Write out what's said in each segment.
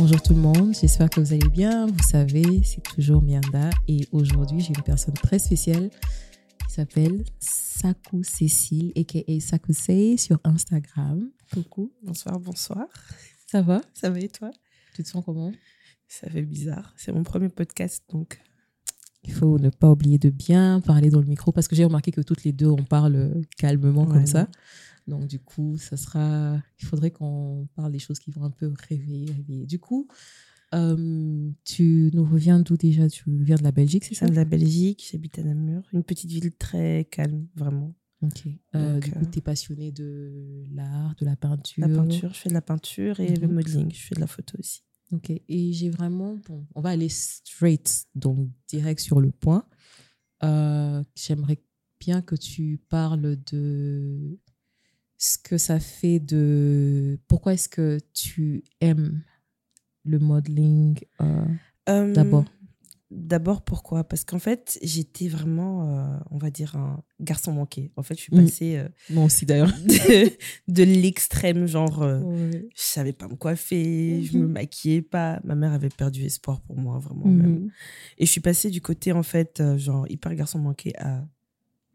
Bonjour tout le monde, j'espère que vous allez bien. Vous savez, c'est toujours Mianda et aujourd'hui j'ai une personne très spéciale qui s'appelle Sakou Cécile, aka Sakou Say sur Instagram. Coucou. Bonsoir, bonsoir. Ça va? Ça va et toi? Tu te sens comment? Ça fait bizarre. C'est mon premier podcast donc. Il faut ne pas oublier de bien parler dans le micro parce que j'ai remarqué que toutes les deux on parle calmement comme ça. Donc du coup, ça sera. Il faudrait qu'on parle des choses qui vont un peu réveiller. réveiller. Du coup, euh, tu nous reviens d'où déjà? Tu viens de la Belgique, c'est ça? de la Belgique, j'habite à Namur, une petite ville très calme, vraiment. Ok. Euh, Donc, du coup, euh, tu es passionné de l'art, de la peinture? La peinture, je fais de la peinture et le modeling, je fais de la photo aussi. Ok. Et j'ai vraiment. Bon, on va aller straight, donc direct sur le point. Euh, J'aimerais bien que tu parles de ce que ça fait de. Pourquoi est-ce que tu aimes le modeling euh, Euh, d'abord? D'abord, pourquoi? Parce qu'en fait, j'étais vraiment, euh, on va dire, un garçon manqué. En fait, je suis Mhm. passée Moi aussi d'ailleurs. de, de l'extrême, genre, Ouais. je savais pas me coiffer, je me Mhm. maquillais pas. Ma mère avait perdu espoir pour moi, vraiment. même. Mhm. Et je suis passée du côté, en fait, genre, hyper garçon manqué à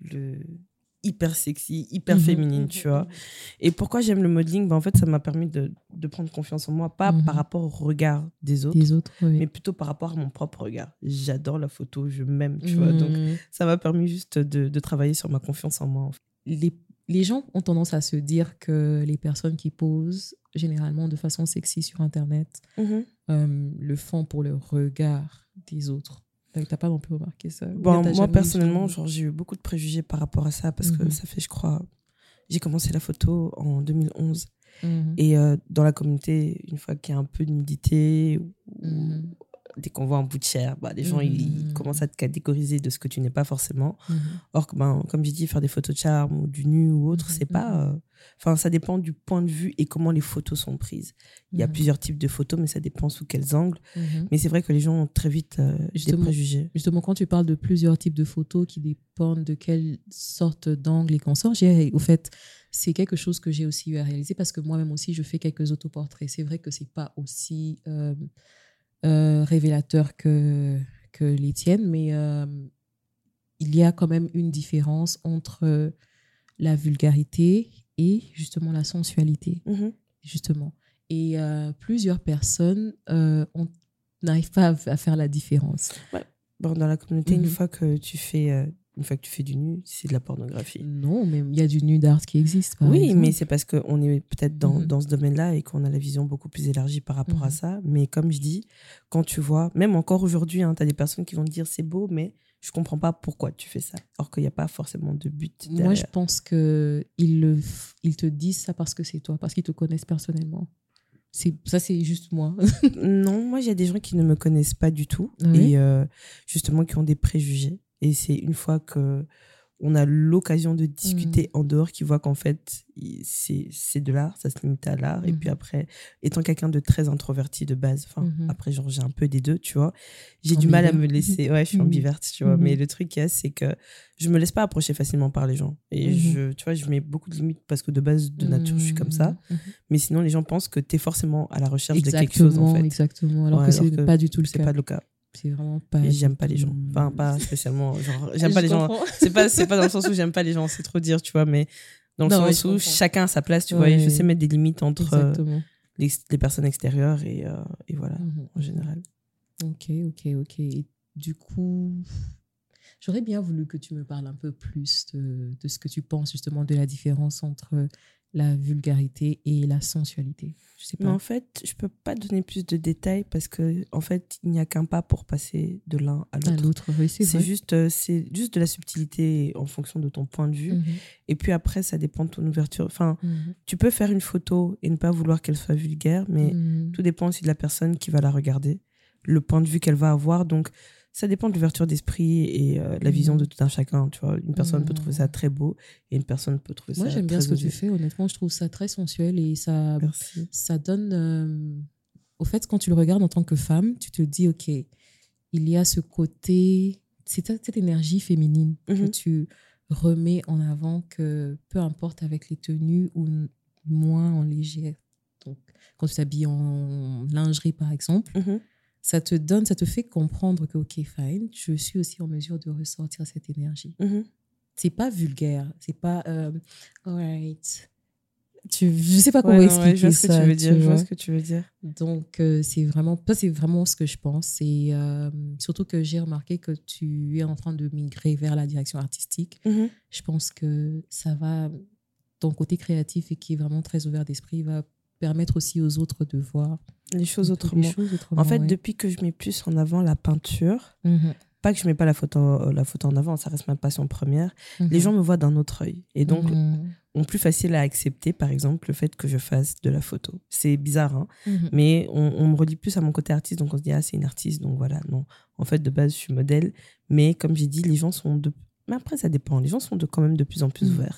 le hyper sexy, hyper Mhm. féminine, tu vois. Et pourquoi j'aime le modeling? Bah, En fait, ça m'a permis de, de prendre confiance en moi, pas Mhm. par rapport au regard des autres, Des autres, oui. mais plutôt par rapport à mon propre regard. J'adore la photo, je m'aime, tu vois. Donc, Mhm. ça m'a permis juste de, de travailler sur ma confiance en moi. en fait. les, les gens ont tendance à se dire que les personnes qui posent généralement de façon sexy sur Internet euh, le font pour le regard des autres. T'as pas non plus remarqué ça Bon, moi, personnellement, j'ai eu beaucoup de préjugés par rapport à ça parce que Mhm. ça fait, je crois, j'ai commencé la photo en 2011. Mhm. Et euh, dans la communauté, une fois qu'il y a un peu de nudité, ou Mhm. Dès qu'on voit un bout de chair, bah, les gens ils Mhm. commencent à te catégoriser de ce que tu n'es pas forcément. Mhm. Or ben, comme j'ai dit, faire des photos de charme ou du nu ou autre, c'est pas. euh, Enfin, ça dépend du point de vue et comment les photos sont prises. Il y a Mhm. plusieurs types de photos, mais ça dépend sous quels angles. Mais c'est vrai que les gens ont très vite euh, des préjugés. Justement, quand tu parles de plusieurs types de photos qui dépendent de quelle sorte d'angle et qu'on sort, j'ai, au fait, c'est quelque chose que j'ai aussi eu à réaliser parce que moi-même aussi, je fais quelques autoportraits. C'est vrai que c'est pas aussi euh, révélateur que, que les tiennes, mais euh, il y a quand même une différence entre la vulgarité et justement la sensualité Mhm. justement. Et euh, plusieurs personnes euh, ont- n'arrivent pas à, à faire la différence. Bon, dans la communauté, Mhm. une fois que tu fais, euh, une fois que tu fais du nu, c'est de la pornographie. Non, mais il y a du nude art qui existe. par oui, exemple. mais c'est parce qu'on est peut-être dans, Mhm. dans ce domaine-là et qu'on a la vision beaucoup plus élargie par rapport à Mhm. ça. Mais comme je dis, quand tu vois, même encore aujourd'hui, tu as des personnes qui vont te dire c'est beau, mais je comprends pas pourquoi tu fais ça. Alors qu'il n'y a pas forcément de but. Moi, je derrière. pense que ils, te disent ça parce que c'est toi, parce qu'ils te connaissent personnellement. Ça, c'est juste moi. Non, moi, il y a des gens qui ne me connaissent pas du tout Oui. et euh, justement qui ont des préjugés. Et c'est une fois que on a l'occasion de discuter Mm. en dehors qui voit qu'en fait, c'est c'est de l'art, ça se limite à l'art. Et puis Mhm. après, étant quelqu'un de très introverti de base, enfin, Mhm. après, genre, j'ai un peu des deux, tu vois, j'ai du mal à me laisser. Ouais, je suis Mhm. ambiverte, tu vois. Mhm. Mais le truc qu'il y a, c'est que je me laisse pas approcher facilement par les gens. Et je, tu vois, je mets beaucoup de limites parce que de base, de nature, je suis comme ça. Mais sinon, les gens pensent que tu es forcément à la recherche de quelque chose, en fait. exactement. Alors Ouais, que c'est pas du tout le C'est cas. pas le cas. C'est vraiment pas. J'aime pas les gens. Enfin, pas spécialement. Genre, j'aime pas les gens. comprends. C'est pas, c'est pas dans le sens où j'aime pas les gens, c'est trop dire, tu vois, mais dans le Non, sens où chacun a sa place, tu vois, et je sais mettre des limites entre euh, les, les personnes extérieures et, euh, et voilà, Mhm. en général. Ok, ok, ok. Et du coup, j'aurais bien voulu que tu me parles un peu plus de, de ce que tu penses justement de la différence entre la vulgarité et la sensualité. Je sais Mais pas. en fait, je peux pas donner plus de détails parce que, en fait, il n'y a qu'un pas pour passer de l'un à l'autre. oui, c'est juste, euh, c'est juste de la subtilité en fonction de ton point de vue. Mhm, Et puis après, ça dépend de ton ouverture. Enfin, mhm, tu peux faire une photo et ne pas vouloir qu'elle soit vulgaire, mais mhm. Tout dépend aussi de la personne qui va la regarder, le point de vue qu'elle va avoir. Donc, ça dépend de l'ouverture d'esprit et euh, la vision Mhm. de tout un chacun. Tu vois, une personne peut trouver ça très beau et une personne peut trouver Moi, ça j'aime bien ce que tu fais. Honnêtement, je trouve ça très sensuel et ça, Merci. ça donne. euh, Au fait, quand tu le regardes en tant que femme, tu te dis, OK, il y a ce côté, c'est cette énergie féminine que Mhm. tu remets en avant, que peu importe avec les tenues ou moins en légère. Donc, quand tu t'habilles en lingerie, par exemple, Mhm. Ça te donne, ça te fait comprendre que, ok, fine, je suis aussi en mesure de ressortir cette énergie. Mhm. C'est pas vulgaire, c'est pas, euh, alright. Tu, je sais pas comment Ouais, non, ouais, expliquer je vois ce que tu veux dire. tu Je vois vois. ce que tu veux dire. Donc, euh, c'est vraiment, ça, c'est vraiment ce que je pense. Et euh, surtout que j'ai remarqué que tu es en train de migrer vers la direction artistique. Mhm. Je pense que ça va, ton côté créatif et qui est vraiment très ouvert d'esprit va permettre aussi aux autres de voir Les choses les autrement. choses autrement, En fait, ouais. depuis que je mets plus en avant la peinture, Mhm. pas que je mets pas la photo, euh, la photo en avant, ça reste ma passion première, les Mhm. gens me voient d'un autre œil. Et donc, Mhm. ont plus facile à accepter, par exemple, le fait que je fasse de la photo. C'est bizarre, hein Mhm. mais on, on me relie plus à mon côté artiste, donc on se dit, ah, c'est une artiste, donc voilà. Non, en fait, de base, je suis modèle, mais comme j'ai dit, les gens sont de. Mais après, ça dépend. Les gens sont de, quand même de plus en plus ouverts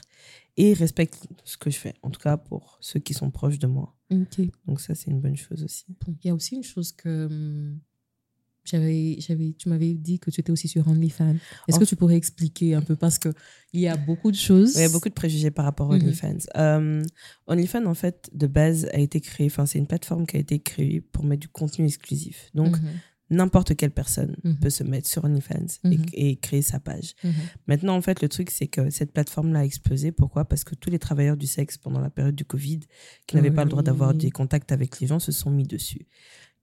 et respectent ce que je fais, en tout cas pour ceux qui sont proches de moi. Donc, ça, c'est une bonne chose aussi. Il y a aussi une chose que hum, j'avais, j'avais, tu m'avais dit que tu étais aussi sur OnlyFans. Est-ce En que tu pourrais expliquer un peu? Parce que il y a beaucoup de choses. Il y a beaucoup de préjugés par rapport à Mhm. OnlyFans. Euh, OnlyFans, en fait, de base, a été créé, enfin, c'est une plateforme qui a été créée pour mettre du contenu exclusif. Donc, Mhm. N'importe quelle personne Mhm. peut se mettre sur OnlyFans et- Mhm. et, créer sa page. Mhm. Maintenant, en fait, le truc, c'est que cette plateforme-là a explosé. Pourquoi? Parce que tous les travailleurs du sexe, pendant la période du Covid, qui n'avaient pas le droit d'avoir des contacts avec les gens, se sont mis dessus.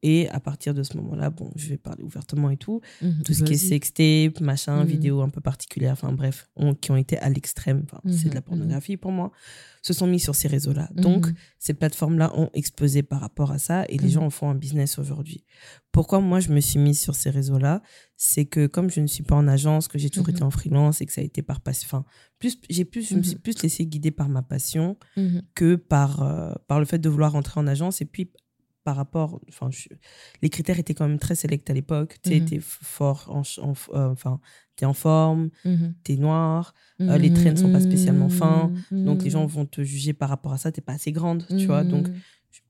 Et à partir de ce moment-là, bon, je vais parler ouvertement et tout, Mhm. tout ce qui est sextape, machin, Mhm. vidéos un peu particulières, enfin bref, qui ont été à l'extrême, enfin, c'est de la Mhm, pornographie pour moi, se sont mis sur ces réseaux-là. Donc, ces plateformes-là ont explosé par rapport à ça et les gens en font un business aujourd'hui. Pourquoi moi je me suis mise sur ces réseaux-là? C'est que comme je ne suis pas en agence, que j'ai toujours été en freelance et que ça a été par passion, enfin, plus, j'ai plus, je me suis plus laissée guider par ma passion que par, euh, par le fait de vouloir rentrer en agence et puis par rapport, enfin, je- les critères étaient quand même très sélects à l'époque. Tu Mhm. t'es f- fort, en, euh, enfin, t'es en forme, Mhm. t'es noir, Euh, les traits ne sont pas spécialement fins, Mhm. donc les gens vont te juger par rapport à ça. T'es pas assez grande, tu vois. Donc Mhm.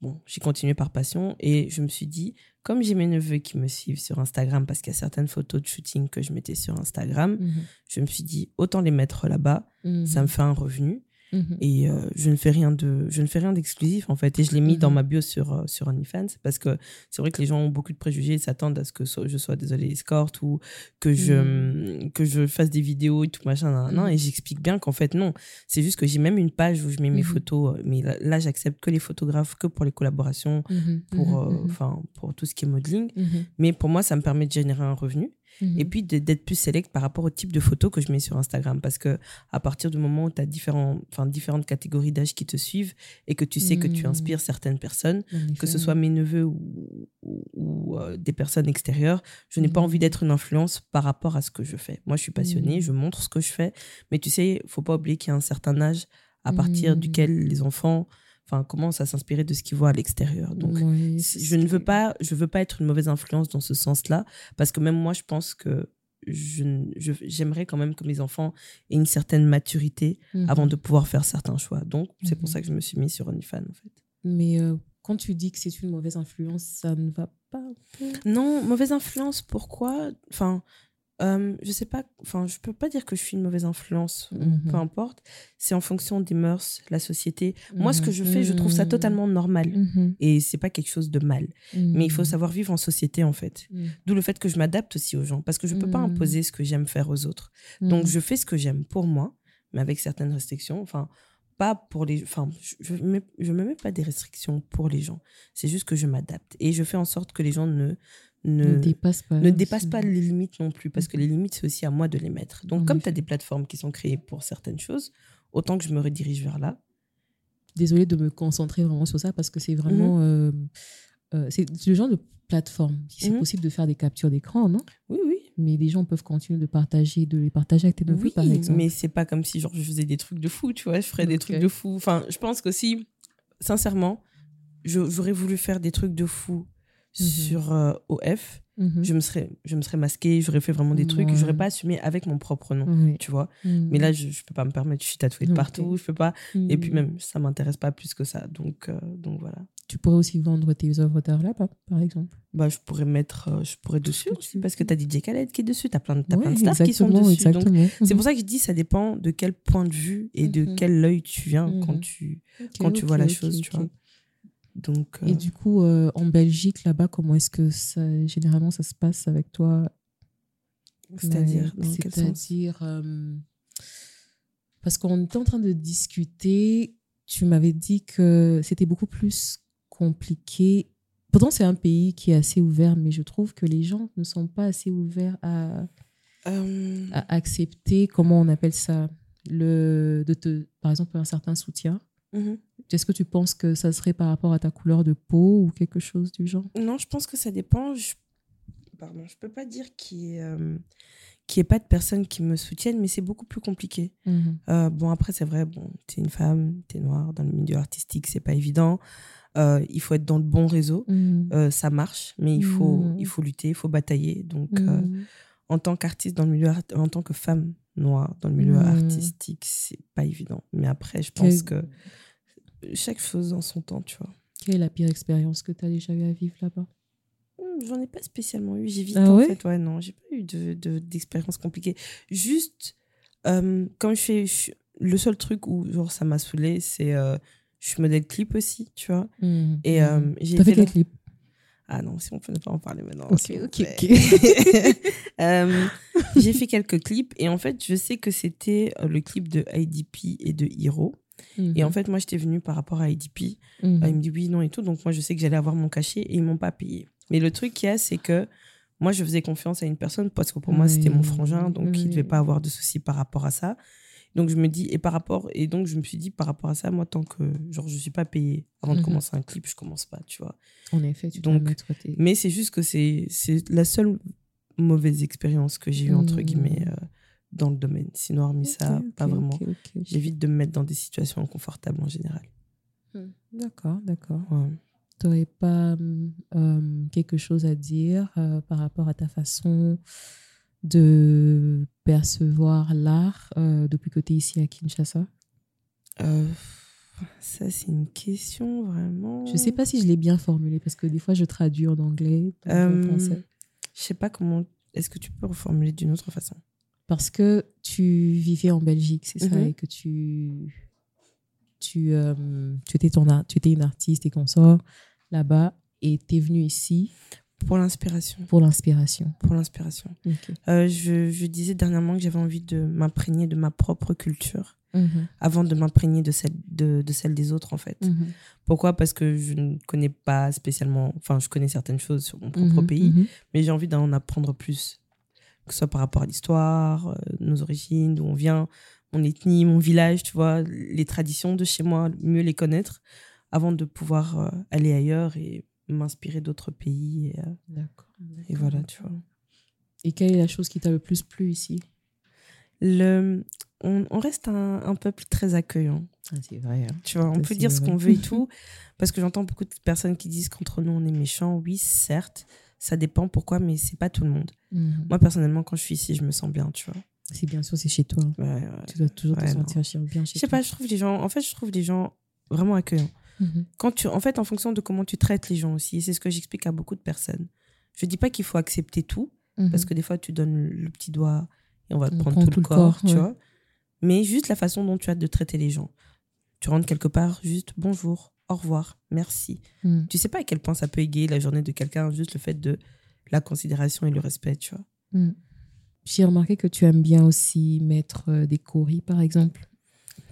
bon, j'ai continué par passion et je me suis dit, comme j'ai mes neveux qui me suivent sur Instagram, parce qu'il y a certaines photos de shooting que je mettais sur Instagram, Mhm. je me suis dit, autant les mettre là-bas, Mhm. ça me fait un revenu Mhm. et euh, je ne fais rien de, je ne fais rien d'exclusif en fait. Et je l'ai mis Mhm. dans ma bio sur euh, sur OnlyFans parce que c'est vrai que les gens ont beaucoup de préjugés et s'attendent à ce que so- je sois désolée escorte ou que je que je fasse des vidéos et tout machin nan, nan, Mhm. et j'explique bien qu'en fait non, c'est juste que j'ai même une page où je mets mes Mhm. photos, euh, mais là, là, j'accepte que les photographes, que pour les collaborations Mhm. pour, Mhm. euh, enfin, pour tout ce qui est modeling. Mhm. Mais pour moi, ça me permet de générer un revenu Mhm. et puis d'être plus select par rapport au type de photos que je mets sur Instagram. Parce que à partir du moment où tu as différents, différentes catégories d'âge qui te suivent et que tu sais que tu Mhm. inspires certaines personnes, que ce soit mes neveux ou, ou- ou, euh, des personnes extérieures, je n'ai pas Mhm. envie d'être une influence par rapport à ce que je fais. Moi, je suis passionnée, je montre ce que je fais, mais tu sais, faut pas oublier qu'il y a un certain âge à partir duquel les enfants enfin commencent à s'inspirer de ce qu'ils voient à l'extérieur. Donc Oui, je ne veux pas je veux pas être une mauvaise influence dans ce sens-là parce que même moi je pense que je n- je- j'aimerais quand même que mes enfants aient une certaine maturité Mhm. avant de pouvoir faire certains choix. Donc c'est pour Mhm. ça que je me suis mise sur OnlyFans en fait. Mais euh, quand tu dis que c'est une mauvaise influence, ça ne va pas Non, mauvaise influence, pourquoi? Enfin, euh, je sais pas, enfin, je peux pas dire que je suis une mauvaise influence, Mhm. peu importe. C'est en fonction des mœurs, la société. Moi, ce que je Mhm. fais, je trouve ça Mhm. totalement normal. Mhm. Et c'est pas quelque chose de mal. Mais il faut savoir vivre en société, en fait. Mhm. D'où le fait que je m'adapte aussi aux gens, parce que je peux pas Mhm. imposer ce que j'aime faire aux autres. Donc, Mhm. je fais ce que j'aime pour moi, mais avec certaines restrictions. Enfin, pas pour les. Enfin, je- ne mets, je me mets pas des restrictions pour les gens. C'est juste que je m'adapte. Et je fais en sorte que les gens ne. Ne, ne dépasse pas. ne dépasse pas les limites non plus, parce que Mhm. les limites, c'est aussi à moi de les mettre. Donc, En comme tu as des plateformes qui sont créées pour certaines choses, autant que je me redirige vers là. Désolée de me concentrer vraiment sur ça parce que c'est vraiment. euh, euh, c'est le genre de plateforme. C'est Mhm. possible de faire des captures d'écran, non? Oui, oui. Mais les gens peuvent continuer de partager, de les partager avec tes neveux, Oui, par exemple. mais c'est pas comme si genre, je faisais des trucs de fou, tu vois. Je ferais des trucs de fou. Enfin, je pense que si, sincèrement, j'aurais voulu faire des trucs de fou Mhm. sur euh, OF, Mhm. je me serais, je me serais masquée, j'aurais fait vraiment des trucs, Ouais. j'aurais pas assumé avec mon propre nom, tu vois. Mhm. Mais là, je, je peux pas me permettre, je suis tatouée de partout, je peux pas. Et puis même, ça m'intéresse pas plus que ça. Donc, euh, donc voilà. Tu pourrais aussi vendre tes œuvres d'art là, par exemple. Bah, je pourrais mettre, euh, je pourrais dessus tu parce que veux. t'as DJ Khaled qui est dessus, t'as plein, de- t'as plein de stars qui sont dessus. C'est pour ça que je dis, ça dépend de quel point de vue et de quel œil tu viens quand tu, quand tu vois la chose, tu vois. Donc, Et euh, du coup, euh, en Belgique, là-bas, comment est-ce que ça, généralement ça se passe avec toi? C'est-à-dire, euh, parce qu'on était en train de discuter, tu m'avais dit que c'était beaucoup plus compliqué. Pourtant, c'est un pays qui est assez ouvert, mais je trouve que les gens ne sont pas assez ouverts à, Euh, à accepter, comment on appelle ça, le, de te, par exemple, un certain soutien. mhm. Est-ce que tu penses que ça serait par rapport à ta couleur de peau ou quelque chose du genre? Non, je pense que ça dépend. Je... Pardon, je peux pas dire qu'il n'y ait, euh, qu'il y ait pas de personnes qui me soutiennent, mais c'est beaucoup plus compliqué. Euh, bon, après, c'est vrai, bon, tu es une femme, tu es noire, dans le milieu artistique, c'est pas évident. Euh, il faut être dans le bon réseau. Mhm. Euh, ça marche, mais il faut, Mhm. il faut lutter, il faut batailler. Donc, Mhm. en tant qu'artiste dans le milieu, en tant que femme noire dans le milieu Mhm. artistique, c'est pas évident. Mais après, je pense que chaque chose en son temps, tu vois. Quelle est la pire expérience que tu as déjà eu à vivre là-bas? Hmm, J'en ai pas spécialement eu. J'évite Ah en ouais? fait. Ouais, non, j'ai pas eu de, de- d'expérience compliquée. Juste, euh, comme je fais. je- le seul truc où genre, ça m'a saoulé, c'est. euh, je suis modèle clip aussi, tu vois. Et euh, j'ai fait quel clip? Ah non, si on peut ne pas en parler maintenant. Ok, ok, plaît. ok. Euh, j'ai fait quelques clips et en fait, je sais que c'était euh, le clip de IDP et de Et en fait, moi, j'étais venue par rapport à IDP. Mhm. Euh, il me dit oui, non et tout. Donc, moi, je sais que j'allais avoir mon cachet et ils m'ont pas payé. Mais le truc qu'il y a, c'est que moi, je faisais confiance à une personne parce que pour moi, c'était mon frangin. Donc, il oui. devait pas avoir de soucis par rapport à ça. Donc, je me dis, et par rapport, et donc, je me suis dit, par rapport à ça, moi, tant que, genre, je suis pas payée avant de Mhm. commencer un clip, je commence pas, tu vois. En effet, tu dois Donc, mettre tes... Mais c'est juste que c'est c'est la seule mauvaise expérience que j'ai eue, entre Mhm. guillemets, euh, dans le domaine. Sinon, hormis ça, pas vraiment. J'évite de me mettre dans des situations inconfortables en général. D'accord, d'accord. Ouais. Tu n'aurais pas hum, quelque chose à dire euh, par rapport à ta façon de percevoir l'art euh, depuis que tu es ici à Kinshasa? Euh, ça, c'est une question vraiment. Je ne sais pas si je l'ai bien formulé parce que des fois je traduis en anglais, donc en Euh, français. Je sais pas comment. Est-ce que tu peux reformuler d'une autre façon? Parce que tu vivais en Belgique, c'est ça, Mhm. et que tu, tu, euh, tu, étais ton, ar- tu étais une artiste et consorts là-bas, et tu es venue ici Pour l'inspiration. pour l'inspiration. Pour l'inspiration. Euh, je, je disais dernièrement que j'avais envie de m'imprégner de ma propre culture Mhm. avant de m'imprégner de celle, de, de celle des autres, en fait. Mhm. Pourquoi? Parce que je ne connais pas spécialement. Enfin, je connais certaines choses sur mon propre pays, mais j'ai envie d'en apprendre plus. Que ce soit par rapport à l'histoire, euh, nos origines, d'où on vient, mon ethnie, mon village, tu vois, les traditions de chez moi, mieux les connaître avant de pouvoir euh, aller ailleurs et m'inspirer d'autres pays. Et, euh, D'accord. et voilà, tu vois. Et quelle est la chose qui t'a le plus plu ici? Le, on, on reste un, un peuple très accueillant. Ah, C'est vrai. Tu vois, on peut dire ce qu'on veut et tout. Parce que j'entends beaucoup de personnes qui disent qu'entre nous, on est méchants. Oui, certes, ça dépend pourquoi, mais c'est pas tout le monde. Mhm. Moi, personnellement, quand je suis ici, je me sens bien, tu vois. C'est bien sûr, c'est chez toi. Ouais, ouais. Tu dois toujours Ouais, te sentir bien chez Je sais toi. pas, je trouve les gens, en fait, je trouve les gens vraiment accueillants. Mhm. Quand tu, en fait, en fonction de comment tu traites les gens aussi, c'est ce que j'explique à beaucoup de personnes. Je dis pas qu'il faut accepter tout, parce Mhm. que des fois, tu donnes le petit doigt et on va te prendre prend tout, le corps, tu ouais. vois. Mais juste la façon dont tu as de traiter les gens. Tu rentres quelque part, juste bonjour, au revoir, merci. Mhm. Tu sais pas à quel point ça peut égayer la journée de quelqu'un, juste le fait de la considération et le respect, tu vois. Mm. J'ai remarqué que tu aimes bien aussi mettre euh, des coris, par exemple.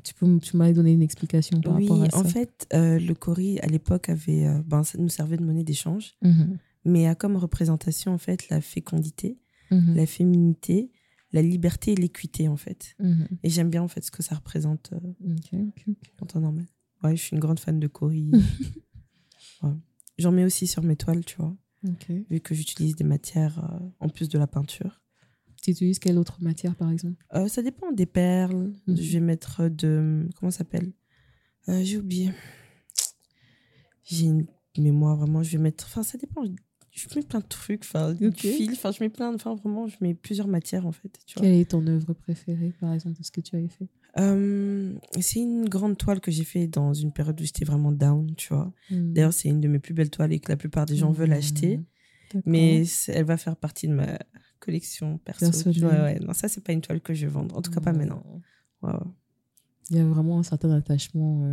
Tu, peux, tu m'as donné une explication par oui, rapport à ça. en fait, euh, le Cori, à l'époque, avait, euh, ben, ça nous servait de monnaie d'échange, Mhm. mais a comme représentation, en fait, la fécondité, Mhm. la féminité, la liberté et l'équité, en fait. Mhm. Et j'aime bien, en fait, ce que ça représente euh, en temps normal. Ouais, je suis une grande fan de Cori. Ouais. J'en mets aussi sur mes toiles, tu vois, vu que j'utilise des matières euh, en plus de la peinture. Tu utilises quelle autre matière, par exemple? Euh, ça dépend des perles. Mhm. Je vais mettre de. Comment ça s'appelle? Euh, J'ai oublié. J'ai une mémoire vraiment. Je vais mettre. Enfin, ça dépend. Je mets plein de trucs. Enfin, du fil. Enfin, je mets plein. de- Enfin, vraiment, je mets plusieurs matières en fait. Tu vois. Quelle est ton œuvre préférée, par exemple, de ce que tu avais fait? Euh, c'est une grande toile que j'ai fait dans une période où j'étais vraiment down, tu vois. Mhm. D'ailleurs, c'est une de mes plus belles toiles et que la plupart des gens veulent Mhm. acheter. Mais elle va faire partie de ma collection perso. Personnelle. Ouais, non, ça, c'est pas une toile que je vais vendre. En tout cas, pas maintenant. Ouais, ouais. Il y a vraiment un certain attachement.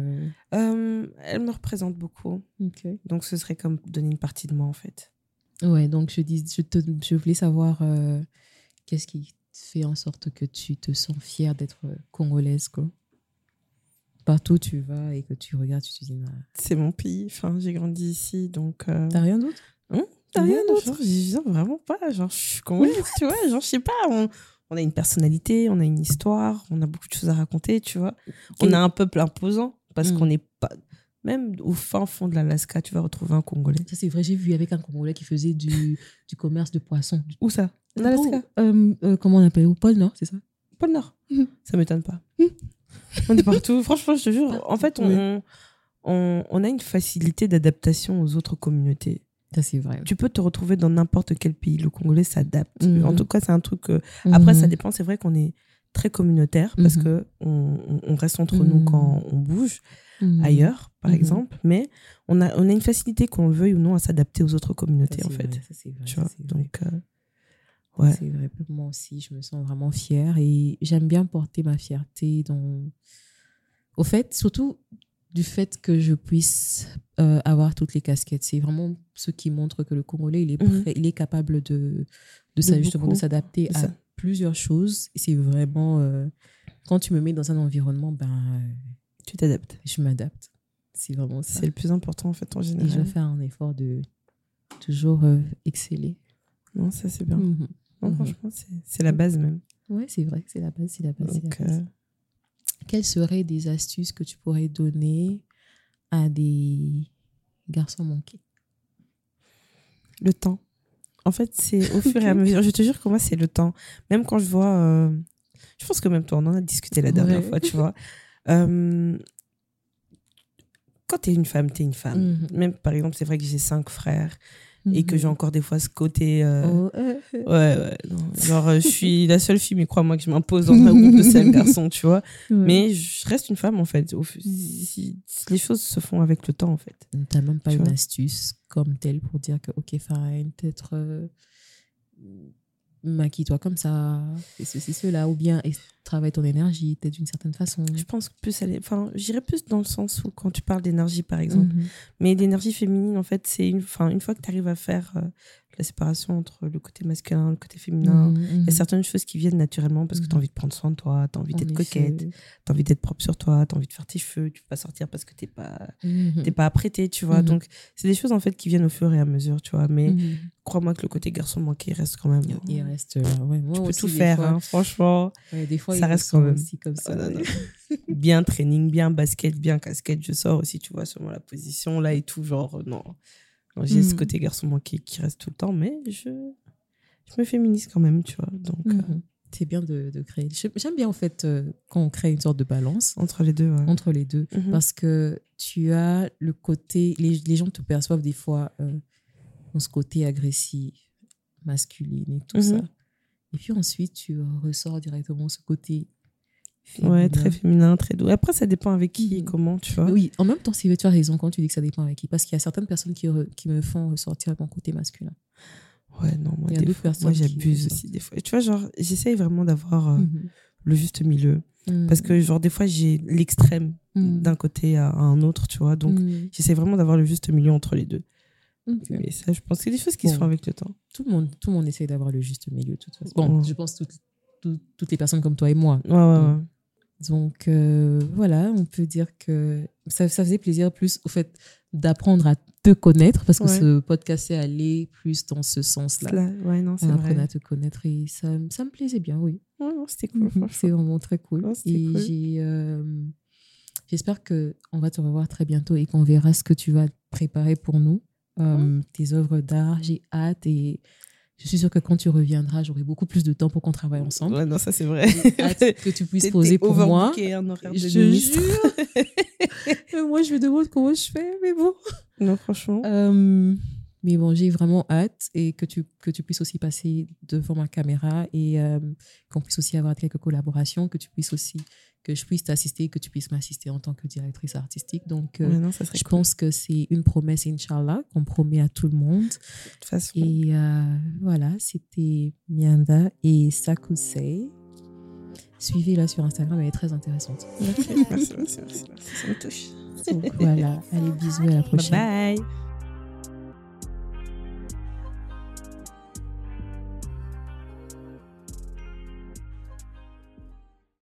elle me représente beaucoup. Donc, ce serait comme donner une partie de moi, en fait. Ouais, donc je, dis, je, te, je voulais savoir qu'est-ce qui fait en sorte que tu te sens fière d'être congolaise, quoi partout où tu vas et que tu regardes, tu te dis. C'est mon pays. Enfin, j'ai grandi ici, donc. Euh... T'as rien d'autre? Hum T'as rien d'autre? vraiment pas. Genre, je suis tu vois. Genre, je sais pas. On, on, a une personnalité, on a une histoire, on a beaucoup de choses à raconter, tu vois. On a un peuple imposant parce qu'on hmm. n'est pas. Même au fin fond de l'Alaska, tu vas retrouver un Congolais. Ça, c'est vrai. J'ai vu avec un Congolais qui faisait du, du commerce de poissons. Où ça? En Alaska euh, euh, Comment on appelle Au pôle Nord, c'est ça Pôle Nord. Mhm. Ça m'étonne pas. Mhm. On est partout. Franchement, je te jure. En fait, on, on, on a une facilité d'adaptation aux autres communautés. Ça, c'est vrai. Tu peux te retrouver dans n'importe quel pays. Le Congolais s'adapte. Mhm. En tout cas, c'est un truc. Après, ça dépend. C'est vrai qu'on est très communautaire parce que on, on, reste entre nous quand on bouge ailleurs, par exemple. Mais on a, on a une facilité, qu'on le veuille ou non, à s'adapter aux autres communautés, en fait. Ça, c'est vrai. Tu vois Donc. Euh, c'est vrai, moi aussi, je me sens vraiment fière et j'aime bien porter ma fierté dans... Au fait, surtout du fait que je puisse euh, avoir toutes les casquettes. C'est vraiment ce qui montre que le Congolais, il est, mhm. il est capable de, de, justement, de s'adapter à plusieurs choses. C'est vraiment... Euh, quand tu me mets dans un environnement, ben... tu t'adaptes. Je m'adapte. C'est vraiment ça. C'est le plus important, en fait, en général. Et je fais un effort de toujours euh, exceller. Non, ça, c'est bien. Mhm. Franchement, c'est la base même. Oui, c'est vrai, c'est la base, c'est la base. Euh, Quelles seraient des astuces que tu pourrais donner à des garçons manqués? Le temps. En fait, c'est au fur et à mesure. Je te jure que moi, c'est le temps. Même quand je vois. Euh, je pense que même toi, on en a discuté la dernière fois, tu vois. Euh, quand tu es une femme, tu es une femme. Mhm. Même par exemple, c'est vrai que j'ai cinq frères et que j'ai mhm. encore des fois ce côté euh, oh, ouais ouais genre euh, je suis la seule fille mais crois-moi que je m'impose dans un groupe de cinq garçons tu vois. Mais je reste une femme en fait. Les choses se font avec le temps en fait. T'as même pas une astuce comme telle pour dire que ok fine peut-être euh, maquille-toi comme ça, et ceci, cela, ou bien et travaille ton énergie, peut-être d'une certaine façon. Je pense que plus elle enfin, j'irais plus dans le sens où quand tu parles d'énergie, par exemple, mhm. mais l'énergie féminine, en fait, c'est une, enfin, une fois que tu arrives à faire euh, la séparation entre le côté masculin, le côté féminin. Mhm, il y a certaines choses qui viennent naturellement parce que tu as envie de prendre soin de toi, tu as envie d'être coquette, tu as envie d'être propre sur toi, tu as envie de faire tes cheveux, tu peux pas sortir parce que tu n'es pas, mhm. pas apprêté, tu vois. Donc, c'est des choses en fait qui viennent au fur et à mesure, tu vois. Mais crois-moi que le côté garçon manqué reste quand même. Il reste là, ouais. tu peux tout faire, hein, franchement. des fois, ça reste quand même. Aussi comme ça. bien training, bien basket, bien casquette, je sors aussi, tu vois, selon la position là et tout, genre, non. J'ai ce hmm. côté garçon manqué qui reste tout le temps, mais je, je me féminise quand même, tu vois. Donc, euh, hmm. c'est bien de, de créer. J'aime bien en fait euh, quand on crée une sorte de balance entre les deux. Entre les deux, mhm. parce que tu as le côté, les, les gens te perçoivent des fois euh, dans ce côté agressif, masculine et tout mhm. ça. Et puis ensuite, tu ressors directement ce côté Ouais, très féminin, très doux. Après, ça dépend avec qui et mm. comment, tu vois. Oui, en même temps, tu as raison quand tu dis que ça dépend avec qui. Parce qu'il y a certaines personnes qui, qui me font ressortir mon côté masculin. Ouais, non, moi, j'abuse aussi des fois. Et tu vois, genre, j'essaye vraiment d'avoir euh, mm-hmm. le juste milieu. Mm. Parce que, genre, des fois, j'ai l'extrême mm. d'un côté à, un autre, tu vois. Donc, j'essaie vraiment d'avoir le juste milieu entre les deux. Mais ça, je pense que c'est des choses qui se font avec le temps. Tout le monde, tout le monde essaie d'avoir le juste milieu, de toute façon. Bon, je pense toutes, toutes les personnes comme toi et moi. Ouais, ouais, ouais. Donc euh, voilà, on peut dire que ça, ça, faisait plaisir plus au fait d'apprendre à te connaître parce que ce podcast est allé plus dans ce sens-là. Ouais, non, c'est vrai. à te connaître et ça, ça me plaisait bien, oui. c'était cool. c'est vraiment très cool. et euh, j'espère que on va te revoir très bientôt et qu'on verra ce que tu vas préparer pour nous, euh, tes œuvres d'art. J'ai hâte et je suis sûre que quand tu reviendras, j'aurai beaucoup plus de temps pour qu'on travaille ensemble. Ouais, non, ça c'est vrai. que tu puisses poser pour moi. Un horaire de je jure. moi, je me demande comment je fais, mais bon. Non, franchement. Euh, mais bon, j'ai vraiment hâte et que tu, que tu puisses aussi passer devant ma caméra et euh, qu'on puisse aussi avoir quelques collaborations, que tu puisses aussi que je puisse t'assister, que tu puisses m'assister en tant que directrice artistique. Donc, euh, je pense que c'est une promesse, Inch'Allah, qu'on promet à tout le monde. De toute façon. Et euh, voilà, c'était Mianda et Sakusei. Suivez-la sur Instagram, elle est très intéressante. merci, merci, merci, merci, Ça me touche. Donc voilà, allez, bisous, à la prochaine. bye.